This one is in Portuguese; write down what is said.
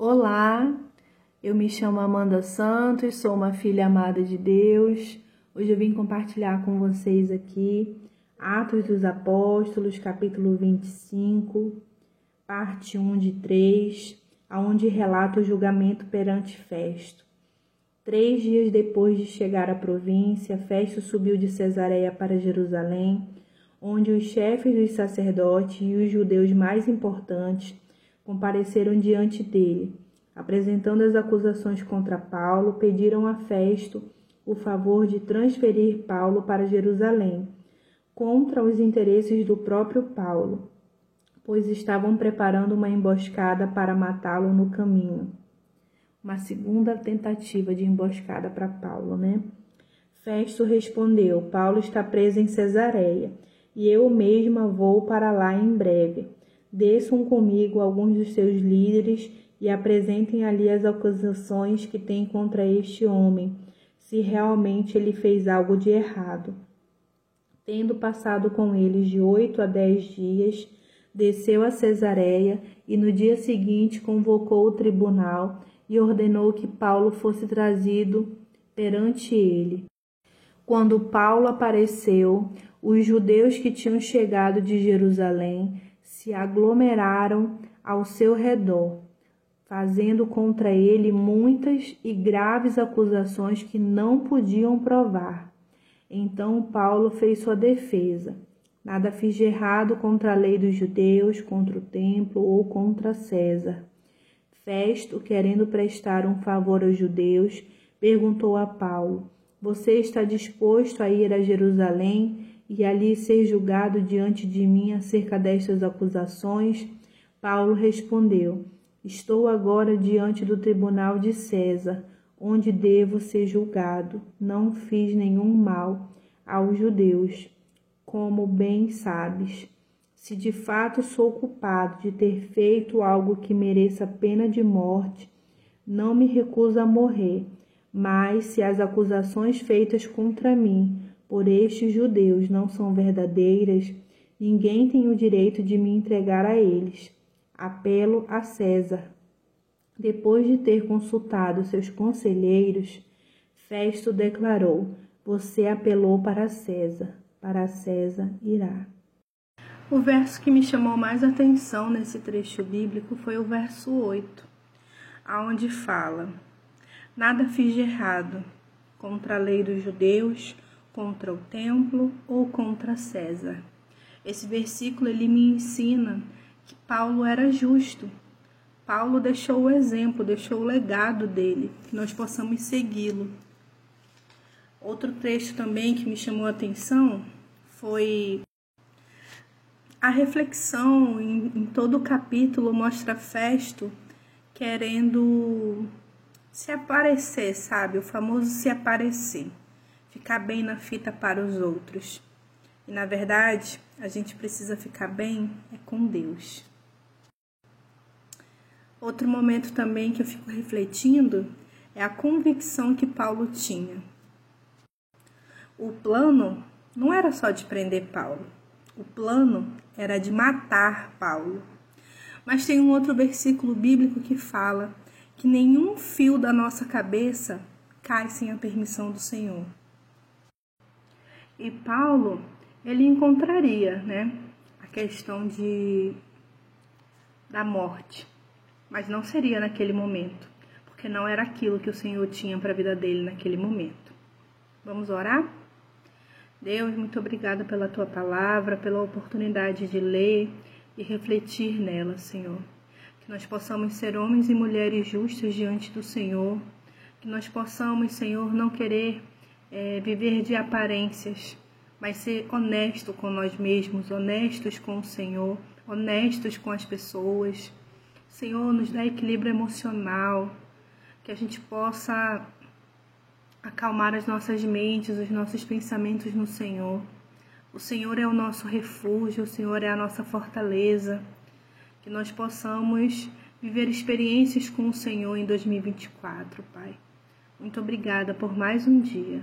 Olá, eu me chamo Amanda Santos, sou uma filha amada de Deus. Hoje eu vim compartilhar com vocês aqui Atos dos Apóstolos, capítulo 25, parte 1 de 3, aonde relata o julgamento perante Festo. Três dias depois de chegar à província, Festo subiu de Cesareia para Jerusalém, onde os chefes dos sacerdotes e os judeus mais importantes compareceram diante dele. Apresentando as acusações contra Paulo, pediram a Festo o favor de transferir Paulo para Jerusalém, contra os interesses do próprio Paulo, pois estavam preparando uma emboscada para matá-lo no caminho. Uma segunda tentativa de emboscada para Paulo, né? Festo respondeu: Paulo está preso em Cesareia, e eu mesma vou para lá em breve desçam comigo alguns dos seus líderes e apresentem ali as acusações que têm contra este homem, se realmente ele fez algo de errado. Tendo passado com eles de oito a dez dias, desceu a Cesareia e no dia seguinte convocou o tribunal e ordenou que Paulo fosse trazido perante ele. Quando Paulo apareceu, os judeus que tinham chegado de Jerusalém se aglomeraram ao seu redor, fazendo contra ele muitas e graves acusações que não podiam provar. Então Paulo fez sua defesa. Nada fiz de errado contra a lei dos judeus, contra o templo ou contra César. Festo, querendo prestar um favor aos judeus, perguntou a Paulo: Você está disposto a ir a Jerusalém e ali ser julgado diante de mim acerca destas acusações? Paulo respondeu: Estou agora diante do tribunal de César, onde devo ser julgado. Não fiz nenhum mal aos judeus, como bem sabes. Se de fato sou culpado de ter feito algo que mereça pena de morte, não me recuso a morrer. Mas se as acusações feitas contra mim por estes judeus não são verdadeiras, ninguém tem o direito de me entregar a eles. Apelo a César. Depois de ter consultado seus conselheiros, Festo declarou: Você apelou para César, para César irá. O verso que me chamou mais atenção nesse trecho bíblico foi o verso 8, aonde fala: Nada fiz de errado contra a lei dos judeus contra o templo ou contra César. Esse versículo ele me ensina que Paulo era justo. Paulo deixou o exemplo, deixou o legado dele, que nós possamos segui-lo. Outro trecho também que me chamou a atenção foi a reflexão em, em todo o capítulo mostra Festo querendo se aparecer, sabe? O famoso se aparecer ficar bem na fita para os outros. E na verdade, a gente precisa ficar bem é com Deus. Outro momento também que eu fico refletindo é a convicção que Paulo tinha. O plano não era só de prender Paulo, o plano era de matar Paulo. Mas tem um outro versículo bíblico que fala que nenhum fio da nossa cabeça cai sem a permissão do Senhor. E Paulo, ele encontraria, né, a questão de da morte, mas não seria naquele momento, porque não era aquilo que o Senhor tinha para a vida dele naquele momento. Vamos orar? Deus, muito obrigada pela tua palavra, pela oportunidade de ler e refletir nela, Senhor. Que nós possamos ser homens e mulheres justos diante do Senhor, que nós possamos, Senhor, não querer é, viver de aparências, mas ser honesto com nós mesmos, honestos com o Senhor, honestos com as pessoas. Senhor, nos dá equilíbrio emocional, que a gente possa acalmar as nossas mentes, os nossos pensamentos no Senhor. O Senhor é o nosso refúgio, o Senhor é a nossa fortaleza. Que nós possamos viver experiências com o Senhor em 2024, Pai. Muito obrigada por mais um dia.